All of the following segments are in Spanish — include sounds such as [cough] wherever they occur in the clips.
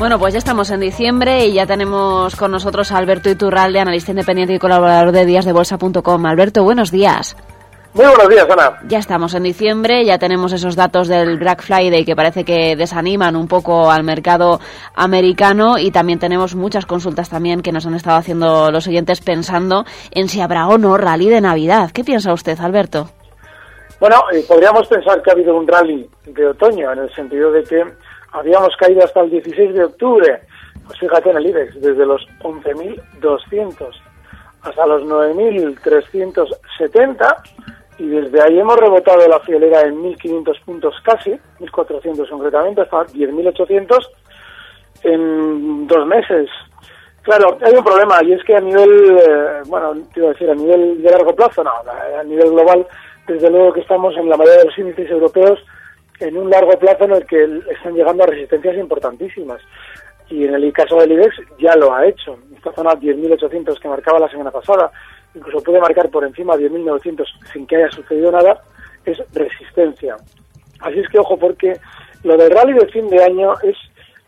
Bueno, pues ya estamos en diciembre y ya tenemos con nosotros a Alberto Iturralde, analista independiente y colaborador de díasdebolsa.com. Alberto, buenos días. Muy buenos días, Ana. Ya estamos en diciembre, ya tenemos esos datos del Black Friday que parece que desaniman un poco al mercado americano y también tenemos muchas consultas también que nos han estado haciendo los oyentes pensando en si habrá o no rally de Navidad. ¿Qué piensa usted, Alberto? Bueno, eh, podríamos pensar que ha habido un rally de otoño en el sentido de que habíamos caído hasta el 16 de octubre, pues fíjate en el IBEX, desde los 11.200 hasta los 9.370 y desde ahí hemos rebotado la friolera en 1.500 puntos casi, 1.400 concretamente, hasta 10.800 en dos meses. Claro, hay un problema y es que a nivel, eh, bueno, te iba a decir, a nivel de largo plazo, no, a nivel global, desde luego que estamos en la mayoría de los índices europeos en un largo plazo en el que están llegando a resistencias importantísimas. Y en el caso del IBEX ya lo ha hecho. Esta zona 10.800 que marcaba la semana pasada, incluso puede marcar por encima de 10.900 sin que haya sucedido nada, es resistencia. Así es que ojo, porque lo del rally de fin de año es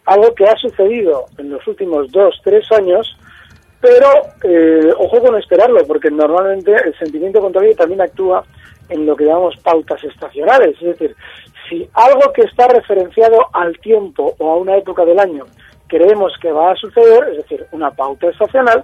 algo que ha sucedido en los últimos dos, tres años, pero eh, ojo con esperarlo, porque normalmente el sentimiento contrario también actúa en lo que llamamos pautas estacionales, es decir, si algo que está referenciado al tiempo o a una época del año creemos que va a suceder, es decir, una pauta estacional,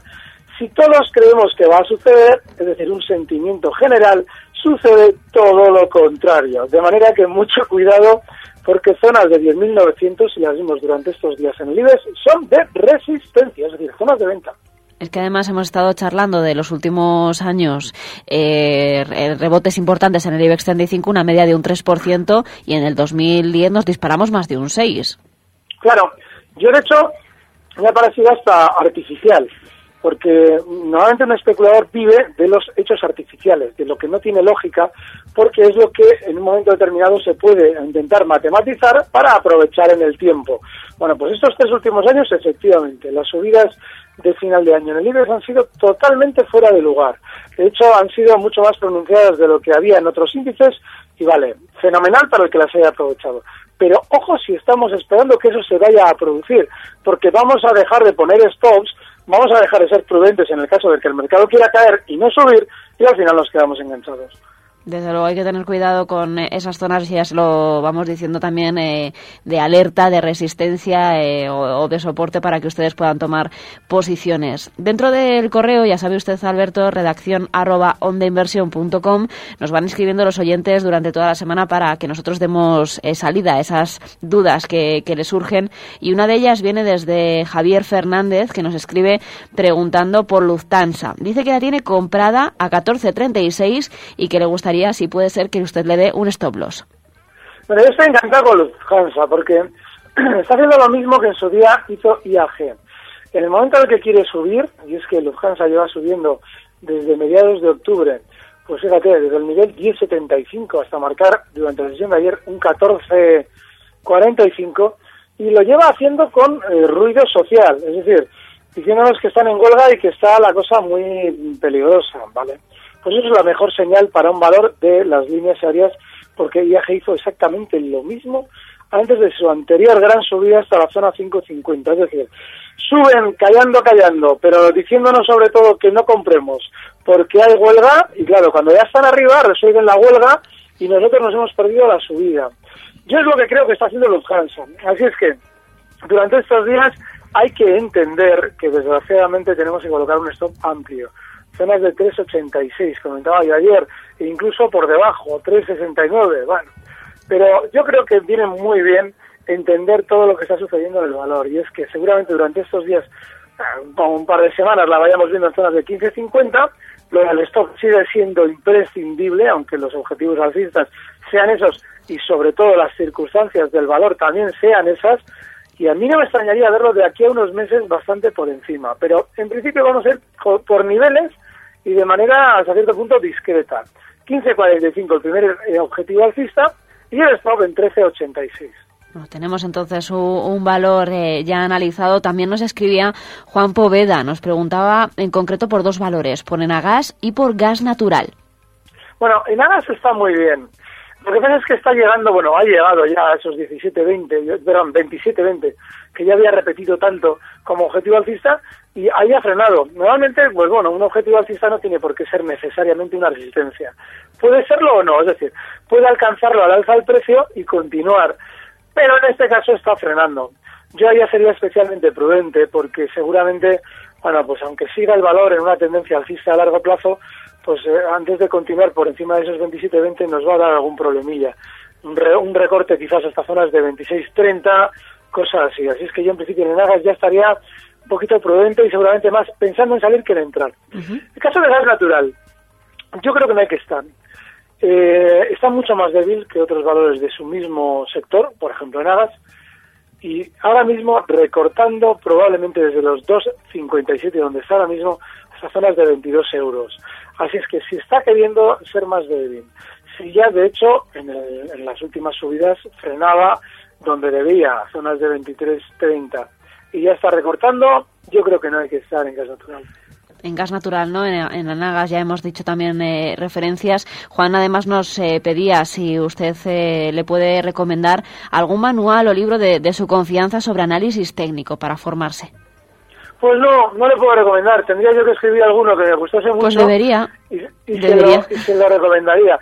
si todos creemos que va a suceder, es decir, un sentimiento general, sucede todo lo contrario. De manera que mucho [laughs] cuidado porque zonas de 10.900, y las vimos durante estos días en el IBEX, son de resistencia, es decir, zonas de venta. Es que además hemos estado charlando de los últimos años eh, rebotes importantes en el IBEX 35, una media de un 3%, y en el 2010 nos disparamos más de un 6%. Claro, yo de hecho me ha parecido hasta artificial, porque normalmente un especulador vive de los hechos artificiales, de lo que no tiene lógica, porque es lo que en un momento determinado se puede intentar matematizar para aprovechar en el tiempo. Bueno, pues estos tres últimos años, efectivamente, las subidas de final de año en el IBEX han sido totalmente fuera de lugar. De hecho, han sido mucho más pronunciadas de lo que había en otros índices y vale, fenomenal para el que las haya aprovechado. Pero ojo si estamos esperando que eso se vaya a producir, porque vamos a dejar de poner stops, vamos a dejar de ser prudentes en el caso de que el mercado quiera caer y no subir y al final nos quedamos enganchados. Desde luego hay que tener cuidado con eh, esas zonas, ya se lo vamos diciendo también, eh, de alerta, de resistencia eh, o, de soporte para que ustedes puedan tomar posiciones. Dentro del correo, ya sabe usted, Alberto, redacción arroba ondainversión.com, nos van escribiendo los oyentes durante toda la semana para que nosotros demos salida a esas dudas que, que le surgen. Y una de ellas viene desde Javier Fernández, que nos escribe preguntando por Lufthansa. Dice que la tiene comprada a 14.36 y que le si puede ser que usted le dé un stop loss. Bueno, yo estoy encantado con Lufthansa porque [clears throat] está haciendo lo mismo que en su día hizo IAG. En el momento en el que quiere subir, y es que Lufthansa lleva subiendo desde mediados de octubre, pues fíjate, desde el nivel 10.75 hasta marcar durante la sesión de ayer un 14.45, y lo lleva haciendo con eh, ruido social, es decir, diciéndonos que están en huelga y que está la cosa muy peligrosa, ¿vale? Pues es la mejor señal para un valor de las líneas aéreas, porque IAG hizo exactamente lo mismo antes de su anterior gran subida hasta la zona 550. Es decir, suben callando, callando, pero diciéndonos sobre todo que no compremos porque hay huelga, y claro, cuando ya están arriba resuelven la huelga y nosotros nos hemos perdido la subida. Yo es lo que creo que está haciendo Lufthansa. Así es que durante estos días hay que entender que desgraciadamente tenemos que colocar un stop amplio zonas de 3,86, comentaba yo ayer, e incluso por debajo, 3,69, bueno. Pero yo creo que viene muy bien entender todo lo que está sucediendo en el valor, y es que seguramente durante estos días con un par de semanas la vayamos viendo en zonas de 15.50. Lo del stock sigue siendo imprescindible, aunque los objetivos alcistas sean esos y sobre todo las circunstancias del valor también sean esas. Y a mí no me extrañaría verlo de aquí a unos meses bastante por encima. Pero en principio vamos a ir por niveles y de manera hasta cierto punto discreta. 15.45 el primer eh, objetivo alcista y el stop en 13.86 tenemos entonces un, valor eh, ya analizado. También nos escribía Juan Poveda, nos preguntaba en concreto por dos valores, por Enagas y por gas natural. Bueno, Enagas está muy bien. Lo que pasa es que está llegando, bueno, ha llegado ya a esos 17-20, perdón, 27-20, que ya había repetido tanto como objetivo alcista y ahí ha frenado. Normalmente, pues bueno, un objetivo alcista no tiene por qué ser necesariamente una resistencia. Puede serlo o no, es decir, puede alcanzarlo al alza del precio y continuar pero en este caso está frenando. Yo ya sería especialmente prudente porque seguramente, bueno, pues aunque siga el valor en una tendencia alcista a largo plazo, pues eh, antes de continuar por encima de esos 27-20 nos va a dar algún problemilla. Un, recorte quizás hasta zonas de 26-30, cosas así. Así es que yo en principio en Agas ya estaría un poquito prudente y seguramente más pensando en salir que en entrar. El caso de gas natural, yo creo que no hay que estar. Eh, está mucho más débil que otros valores de su mismo sector, por ejemplo en Agas, y ahora mismo recortando probablemente desde los 2,57 donde está ahora mismo hasta zonas de 22 euros. Así es que si está queriendo ser más débil, si ya de hecho en, en las últimas subidas frenaba donde debía, zonas de 23,30, y ya está recortando, yo creo que no hay que estar en gas natural en gas natural, ¿no? En, en Anagas ya hemos dicho también eh, referencias. Juan además nos eh, pedía si usted eh, le puede recomendar algún manual o libro de, su confianza sobre análisis técnico para formarse. Pues no, no le puedo recomendar. Tendría yo que escribir alguno que me gustase pues mucho. Pues debería. Y, Se lo, recomendaría.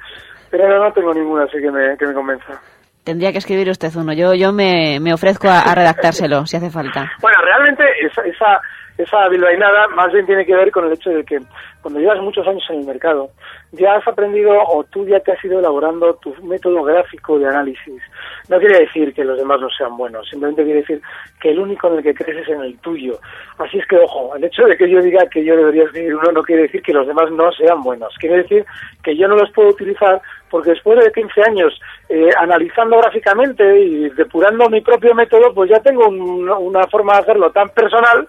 Pero no tengo ninguna así que me, que me convenza. Tendría que escribir usted uno. Yo, yo me, me ofrezco a, redactárselo, si hace falta. Bueno, realmente esa, esa esa bilbainada más bien tiene que ver con el hecho de que cuando llevas muchos años en el mercado, ya has aprendido o tú ya te has ido elaborando tu método gráfico de análisis. No quiere decir que los demás no sean buenos, simplemente quiere decir que el único en el que crees es en el tuyo. Así es que, ojo, el hecho de que yo diga que yo debería escribir uno no quiere decir que los demás no sean buenos. Quiere decir que yo no los puedo utilizar porque después de 15 años eh, analizando gráficamente y depurando mi propio método, pues ya tengo una forma de hacerlo tan personal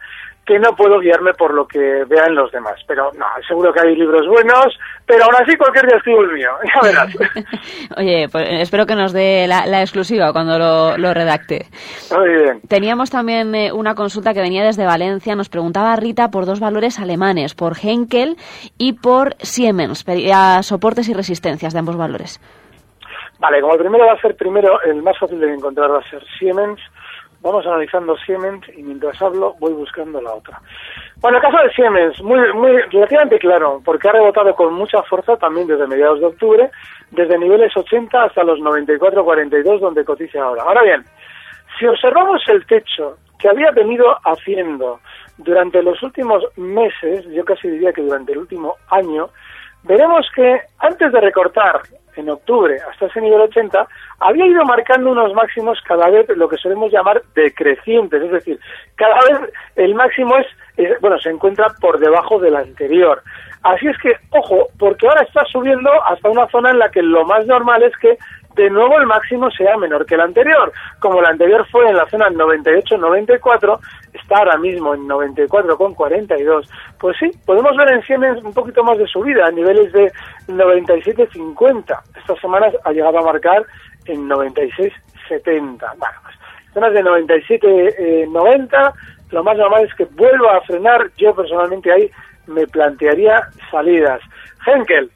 que no puedo guiarme por lo que vean los demás. Pero no, seguro que hay libros buenos, pero aún así cualquier día escribo el mío, ya verás. [laughs] Oye, pues espero que nos dé la, exclusiva cuando lo, redacte. Muy bien. Teníamos también eh, una consulta que venía desde Valencia, nos preguntaba Rita por dos valores alemanes, por Henkel y por Siemens, pedía soportes y resistencias de ambos valores. Vale, como el primero va a ser primero, el más fácil de encontrar va a ser Siemens, Vamos analizando Siemens y mientras hablo voy buscando la otra. Bueno, el caso de Siemens, muy, muy relativamente claro, porque ha rebotado con mucha fuerza también desde mediados de octubre, desde niveles 80 hasta los 94-42 donde cotiza ahora. Ahora bien, si observamos el techo que había venido haciendo durante los últimos meses, yo casi diría que durante el último año, veremos que antes de recortar en octubre hasta ese nivel 80, había ido marcando unos máximos cada vez lo que solemos llamar decrecientes, es decir, cada vez el máximo es, bueno, se encuentra por debajo del anterior. Así es que, ojo, porque ahora está subiendo hasta una zona en la que lo más normal es que de nuevo el máximo sea menor que el anterior. Como el anterior fue en la zona 98-94, está ahora mismo en 94,42. Pues sí, podemos ver en Siemens un poquito más de subida, a niveles de 97,50. Estas semanas ha llegado a marcar en 96,70. Bueno, pues zonas de 97,90, lo más normal es que vuelva a frenar. Yo personalmente ahí me plantearía salidas. Henkel,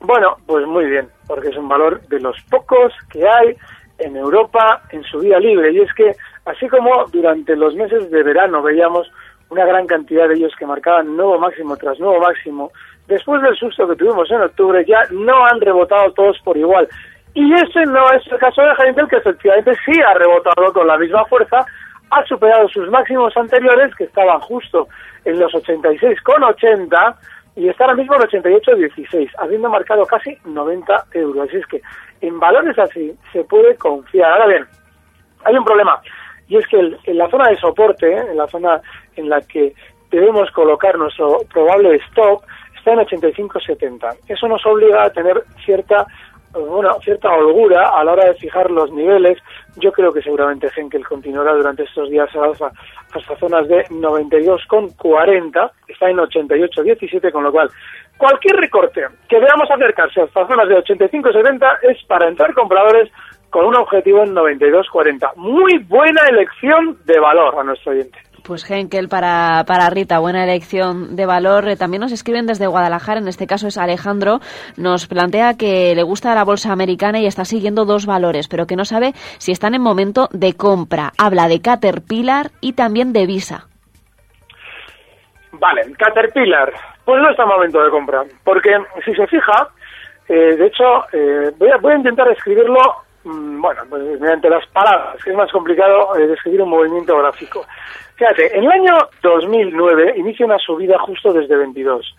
bueno, pues muy bien, porque es un valor de los pocos que hay en Europa en su vida libre. Y es que, así como durante los meses de verano veíamos una gran cantidad de ellos que marcaban nuevo máximo tras nuevo máximo, después del susto que tuvimos en octubre ya no han rebotado todos por igual. Y ese no es el caso de Heinkel, que efectivamente sí ha rebotado con la misma fuerza, ha superado sus máximos anteriores, que estaban justo en los 86,80, y está ahora mismo en 88,16, habiendo marcado casi 90 euros. Así es que en valores así se puede confiar. Ahora bien, hay un problema. y es que en la zona de soporte, ¿eh? en la zona en la que debemos colocar nuestro probable stop, está en 85.70. Eso nos obliga a tener cierta bueno, cierta holgura a la hora de fijar los niveles. Yo creo que seguramente Henkel continuará durante estos días a alza hasta zonas de 92,40, está en 88,17, con lo cual cualquier recorte que veamos acercarse hasta zonas de 85,70 es para entrar compradores con un objetivo en 92,40. Muy buena elección de valor a nuestro oyente. Pues Henkel para, para Rita, buena elección de valor. Eh, también nos escriben desde Guadalajara, en este caso es Alejandro, nos plantea que le gusta la bolsa americana y está siguiendo dos valores, pero que no sabe si están en momento de compra. Habla de Caterpillar y también de Visa. Vale, Caterpillar, pues no está en momento de compra, porque si se fija, eh, de hecho, eh, voy, a, voy a intentar escribirlo mm, bueno, pues mediante las palabras, que es más complicado describir un movimiento gráfico. Fíjate, en el año 2009 inicia una subida justo desde 22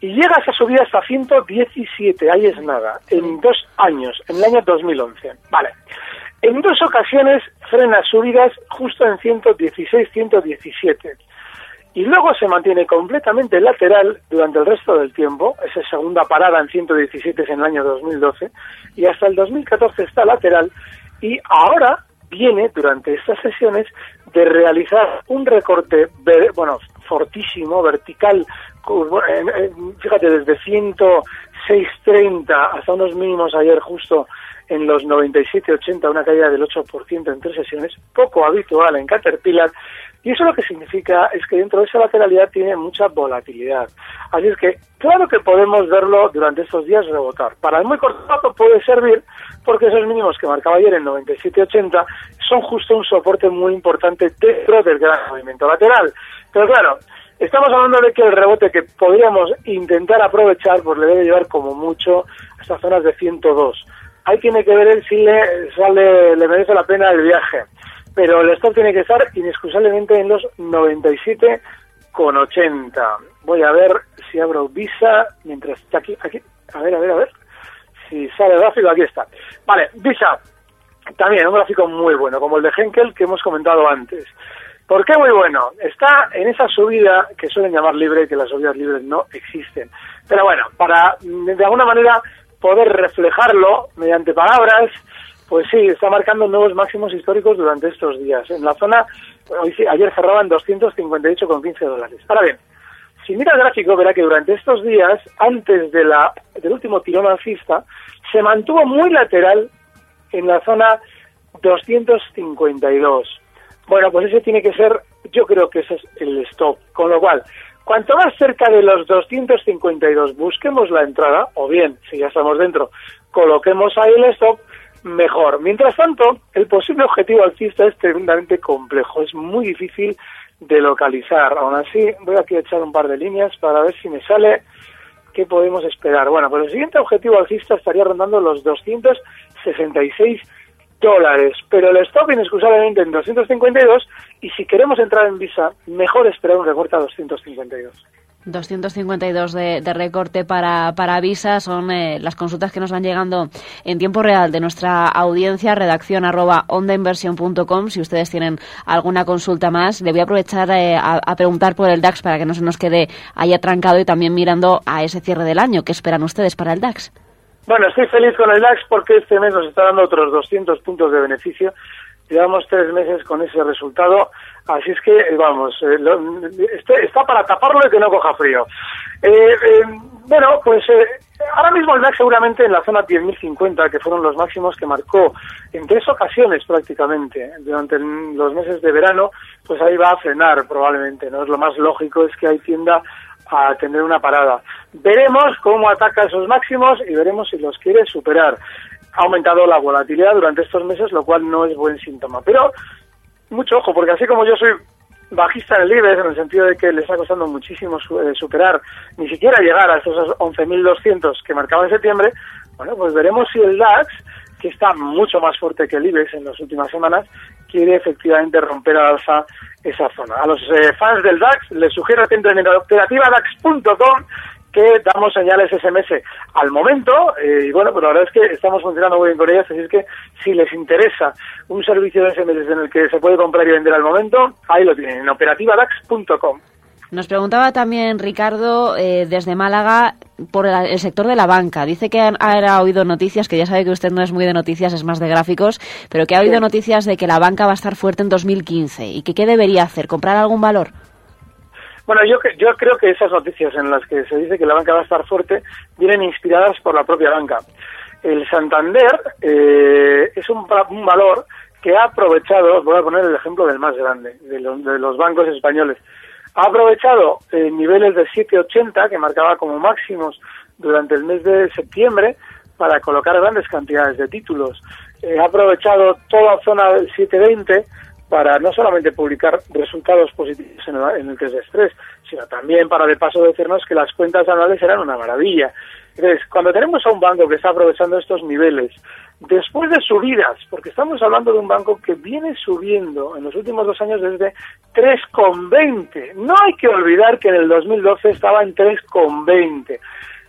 y llega esa subida hasta 117, ahí es nada, en dos años, en el año 2011. Vale. En dos ocasiones frena subidas justo en 116, 117. Y luego se mantiene completamente lateral durante el resto del tiempo, esa segunda parada en 117 es en el año 2012, y hasta el 2014 está lateral, y ahora viene durante estas sesiones de realizar un recorte, bueno, fortísimo, vertical, fíjate, desde 106.30 hasta unos mínimos ayer justo en los 97.80, una caída del 8% en tres sesiones, poco habitual en Caterpillar, y eso lo que significa es que dentro de esa lateralidad tiene mucha volatilidad. Así es que, claro que podemos verlo durante estos días rebotar. Para el muy corto plazo puede servir porque esos mínimos que marcaba ayer en 97.80 son justo un soporte muy importante dentro del gran movimiento lateral. Pero claro, estamos hablando de que el rebote que podríamos intentar aprovechar, pues le debe llevar como mucho a estas zonas de 102. Ahí tiene que ver si le, sale, le merece la pena el viaje pero el stop tiene que estar inexcusablemente en los 97 con 80. Voy a ver si abro Visa mientras está aquí, aquí. A ver, a ver, a ver. Si sale el gráfico, aquí está. Vale, Visa. También un gráfico muy bueno, como el de Henkel que hemos comentado antes. ¿Por qué muy bueno? Está en esa subida que suelen llamar libre, que las subidas libres no existen. Pero bueno, para de alguna manera poder reflejarlo mediante palabras, pues sí, está marcando nuevos máximos históricos durante estos días. En la zona, hoy, ayer cerraban 258,15 dólares. Ahora bien, si mira el gráfico, verá que durante estos días, antes de la, del último tirón alcista, se mantuvo muy lateral en la zona 252. Bueno, pues ese tiene que ser, yo creo que ese es el stop. Con lo cual, cuanto más cerca de los 252 busquemos la entrada, o bien, si ya estamos dentro, coloquemos ahí el stop, mejor. Mientras tanto, el posible objetivo alcista es tremendamente complejo, es muy difícil de localizar. Aún así, voy aquí a echar un par de líneas para ver si me sale qué podemos esperar. Bueno, pues el siguiente objetivo alcista estaría rondando los 266 dólares, pero el stop inexcusablemente en 252 y si queremos entrar en Visa, mejor esperar un recorte a 252. 252 de, de recorte para, para Visa son eh, las consultas que nos van llegando en tiempo real de nuestra audiencia, redacción arroba ondainversión.com. Si ustedes tienen alguna consulta más, le voy a aprovechar eh, a, a, preguntar por el DAX para que no se nos quede ahí atrancado y también mirando a ese cierre del año. ¿Qué esperan ustedes para el DAX? Bueno, estoy feliz con el DAX porque este mes nos está dando otros 200 puntos de beneficio. Llevamos tres meses con ese resultado Así es que, vamos, eh, este, está para taparlo y que no coja frío. Eh, eh, bueno, pues ahora mismo el DAX seguramente en la zona 10.050, que fueron los máximos que marcó en tres ocasiones prácticamente durante los meses de verano, pues ahí va a frenar probablemente, ¿no? Es lo más lógico es que ahí tienda a tener una parada. Veremos cómo ataca esos máximos y veremos si los quiere superar. Ha aumentado la volatilidad durante estos meses, lo cual no es buen síntoma. Pero mucho ojo, porque así como yo soy bajista en el IBEX, en el sentido de que le está costando muchísimo eh, superar, ni siquiera llegar a esos 11.200 que marcaba en septiembre, bueno, pues veremos si el DAX, que está mucho más fuerte que el IBEX en las últimas semanas, quiere efectivamente romper al alza esa zona. A los eh, fans del DAX les sugiero que entren en operativadax.com que damos señales SMS al momento eh, y bueno, pero la verdad es que estamos funcionando muy bien con ellas, así es que si les interesa un servicio de SMS en el que se puede comprar y vender al momento, ahí lo tienen, en operativadax.com. Nos preguntaba también Ricardo eh, desde Málaga por el, sector de la banca. Dice que ha, oído noticias, que ya sabe que usted no es muy de noticias, es más de gráficos, pero que ha oído noticias de que la banca va a estar fuerte en 2015 y que qué debería hacer, comprar algún valor. Bueno, yo, yo creo que esas noticias en las que se dice que la banca va a estar fuerte vienen inspiradas por la propia banca. El Santander eh, es un, un valor que ha aprovechado, voy a poner el ejemplo del más grande, de los, de los bancos españoles, ha aprovechado eh, niveles de 7,80 que marcaba como máximos durante el mes de septiembre para colocar grandes cantidades de títulos. Eh, ha aprovechado toda zona del 720 para no solamente publicar resultados positivos en el, test de estrés, sino también para de paso decirnos que las cuentas anuales eran una maravilla. Entonces, cuando tenemos a un banco que está aprovechando estos niveles, después de subidas, porque estamos hablando de un banco que viene subiendo en los últimos dos años desde 3,20. No hay que olvidar que en el 2012 estaba en 3,20,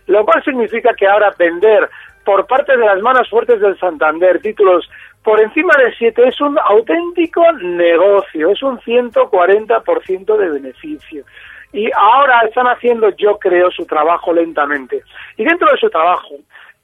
lo cual significa que ahora vender por parte de las manos fuertes del Santander títulos por encima de 7 es un auténtico negocio, es un 140% de beneficio. Y ahora están haciendo, yo creo, su trabajo lentamente. Y dentro de su trabajo,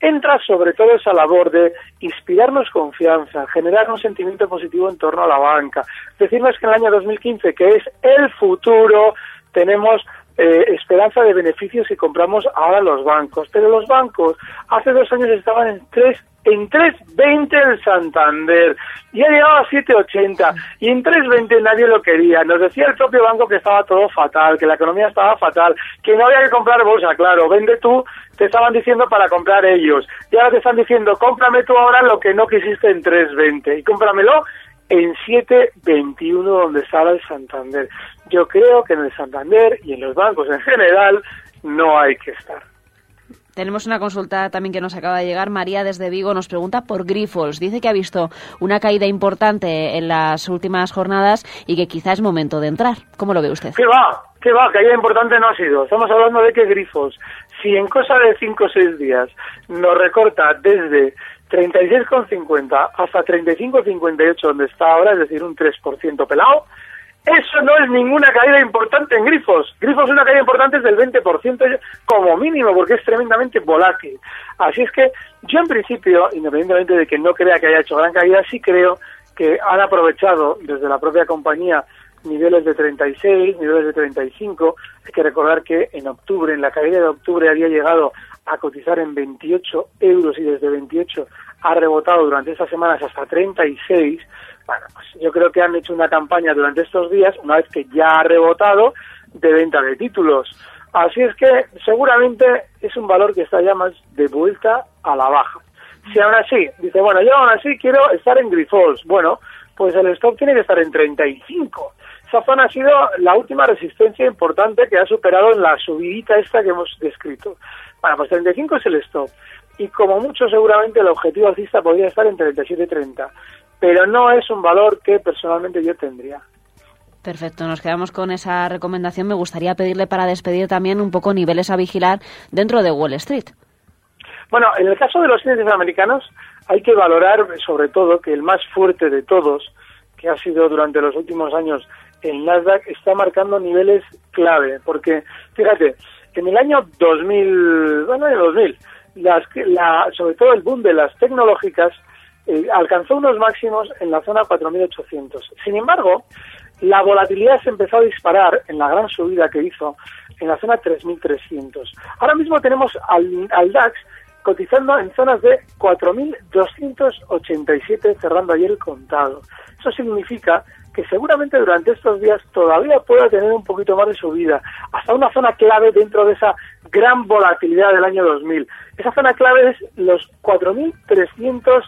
entra sobre todo esa labor de inspirarnos confianza, generar un sentimiento positivo en torno a la banca, decirnos que en el año 2015, que es el futuro, tenemos eh, esperanza de beneficios si compramos ahora los bancos. Pero los bancos hace dos años estaban en tres en 3.20 el Santander y ha llegado a 7.80 y en 3.20 nadie lo quería. Nos decía el propio banco que estaba todo fatal, que la economía estaba fatal, que no había que comprar bolsa, claro, vende tú, te estaban diciendo para comprar ellos. Y ahora te están diciendo, cómprame tú ahora lo que no quisiste en 3.20 y cómpramelo en 7.21 donde estaba el Santander. Yo creo que en el Santander y en los bancos en general no hay que estar. Tenemos una consulta también que nos acaba de llegar. María desde Vigo nos pregunta por Grifols. Dice que ha visto una caída importante en las últimas jornadas y que quizá es momento de entrar. ¿Cómo lo ve usted? ¿Qué va? ¿Qué va? Caída importante no ha sido. Estamos hablando de que Grifos, si en cosa de 5 o 6 días nos recorta desde 36,50 hasta 35,58 donde está ahora, es decir, un 3% pelado, eso no es ninguna caída importante en Grifos. Grifos es una caída importante del 20% como mínimo, porque es tremendamente volátil. Así es que yo en principio, independientemente de que no crea que haya hecho gran caída, sí creo que han aprovechado desde la propia compañía niveles de 36, niveles de 35. Hay que recordar que en octubre, en la caída de octubre, había llegado a cotizar en 28 euros y desde 28 ha rebotado durante estas semanas hasta 36. Bueno, pues yo creo que han hecho una campaña durante estos días, una vez que ya ha rebotado, de venta de títulos. Así es que seguramente es un valor que está ya más de vuelta a la baja. Si aún así, dice, bueno, yo aún así quiero estar en Grifols, bueno, pues el stop tiene que estar en 35. Esa zona ha sido la última resistencia importante que ha superado en la subidita esta que hemos descrito. Bueno, pues 35 es el stop. Y como mucho seguramente el objetivo alcista podría estar en 37 y 30 pero no es un valor que personalmente yo tendría. Perfecto, nos quedamos con esa recomendación. Me gustaría pedirle para despedir también un poco niveles a vigilar dentro de Wall Street. Bueno, en el caso de los índices americanos hay que valorar sobre todo que el más fuerte de todos, que ha sido durante los últimos años el Nasdaq, está marcando niveles clave, porque fíjate, en el año 2000, bueno, en el 2000, las, la, sobre todo el boom de las tecnológicas eh, alcanzó unos máximos en la zona 4.800. Sin embargo, la volatilidad se empezó a disparar en la gran subida que hizo en la zona 3.300. Ahora mismo tenemos al, al DAX cotizando en zonas de 4.287 cerrando ayer el contado. Eso significa que seguramente durante estos días todavía pueda tener un poquito más de subida, hasta una zona clave dentro de esa gran volatilidad del año 2000. Esa zona clave es los 4.300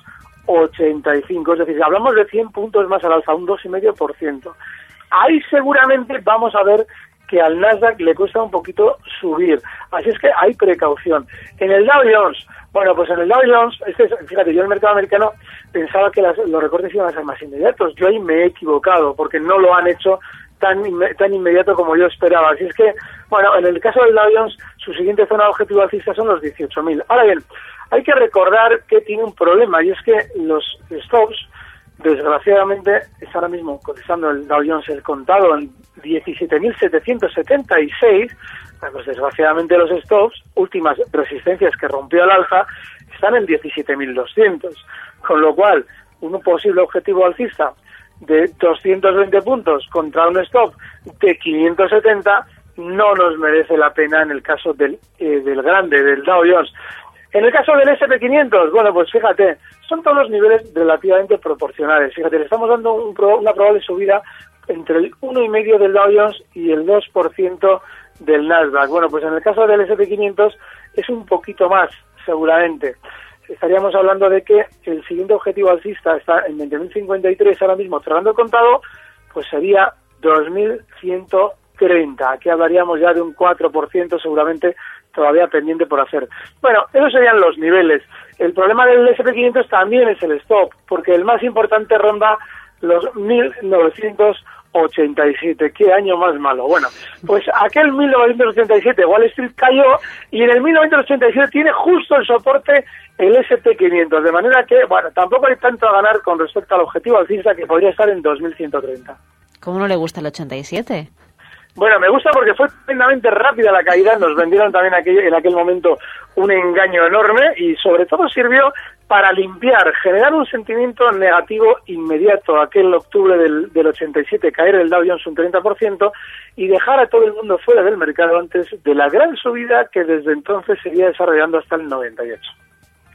85, es decir, hablamos de 100 puntos más al alza, un 2,5%. Ahí seguramente vamos a ver que al Nasdaq le cuesta un poquito subir, así es que hay precaución. En el Dow Jones, bueno, pues en el Dow Jones, este, fíjate, yo en el mercado americano pensaba que los recortes iban a ser más inmediatos, yo ahí me he equivocado, porque no lo han hecho tan, tan inmediato como yo esperaba. Así es que, bueno, en el caso del Dow Jones, su siguiente zona objetivo alcista son los 18.000. Ahora bien, hay que recordar que tiene un problema y es que los stops, desgraciadamente, está ahora mismo cotizando el Dow Jones el contado en 17.776. Pues desgraciadamente los stops, últimas resistencias que rompió al alza, están en 17.200. Con lo cual, un posible objetivo alcista de 220 puntos contra un stop de 570 no nos merece la pena en el caso del, eh, del grande, del Dow Jones. En el caso del SP500, bueno, pues fíjate, son todos los niveles relativamente proporcionales. Fíjate, le estamos dando una probable subida entre el 1,5% del Dow Jones y el 2% del Nasdaq. Bueno, pues en el caso del SP500 es un poquito más, seguramente estaríamos hablando de que el siguiente objetivo alcista está en 20.053 ahora mismo cerrando el contado, pues sería 2.130. Aquí hablaríamos ya de un 4% seguramente todavía pendiente por hacer. Bueno, esos serían los niveles. El problema del SP500 también es el stop, porque el más importante ronda los 1.900 87. Qué año más malo. Bueno, pues aquel 1987 Wall Street cayó y en el 1987 tiene justo el soporte el SP500, de manera que, bueno, tampoco hay tanto a ganar con respecto al objetivo alcista que podría estar en 2130. ¿Cómo no le gusta el 87? Bueno, me gusta porque fue tremendamente rápida la caída, nos vendieron también en aquel momento un engaño enorme y sobre todo sirvió para limpiar, generar un sentimiento negativo inmediato, aquel octubre del, del 87, caer el Dow Jones un 30% y dejar a todo el mundo fuera del mercado antes de la gran subida que desde entonces seguía desarrollando hasta el 98.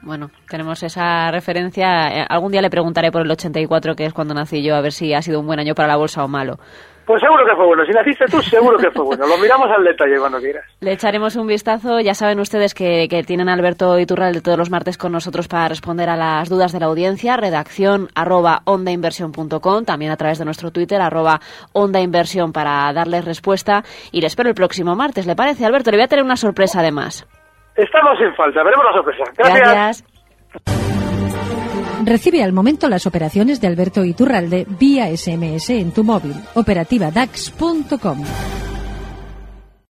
Bueno, tenemos esa referencia. Eh, algún día le preguntaré por el 84, que es cuando nací yo, a ver si ha sido un buen año para la bolsa o malo. Pues seguro que fue bueno. Si naciste tú, seguro que fue bueno. Lo miramos al detalle cuando quieras. [laughs] Le echaremos un vistazo. Ya saben ustedes que, tienen a Alberto Iturral de todos los martes con nosotros para responder a las dudas de la audiencia. Redacción arroba ondainversión.com. También a través de nuestro Twitter arroba ondainversión para darles respuesta. Y le espero el próximo martes. ¿Le parece, Alberto? Le voy a tener una sorpresa además. Estamos en falta. Veremos la sorpresa. Gracias. Recibe al momento las operaciones de Alberto Iturralde vía SMS en tu móvil. Operativa DAX.com.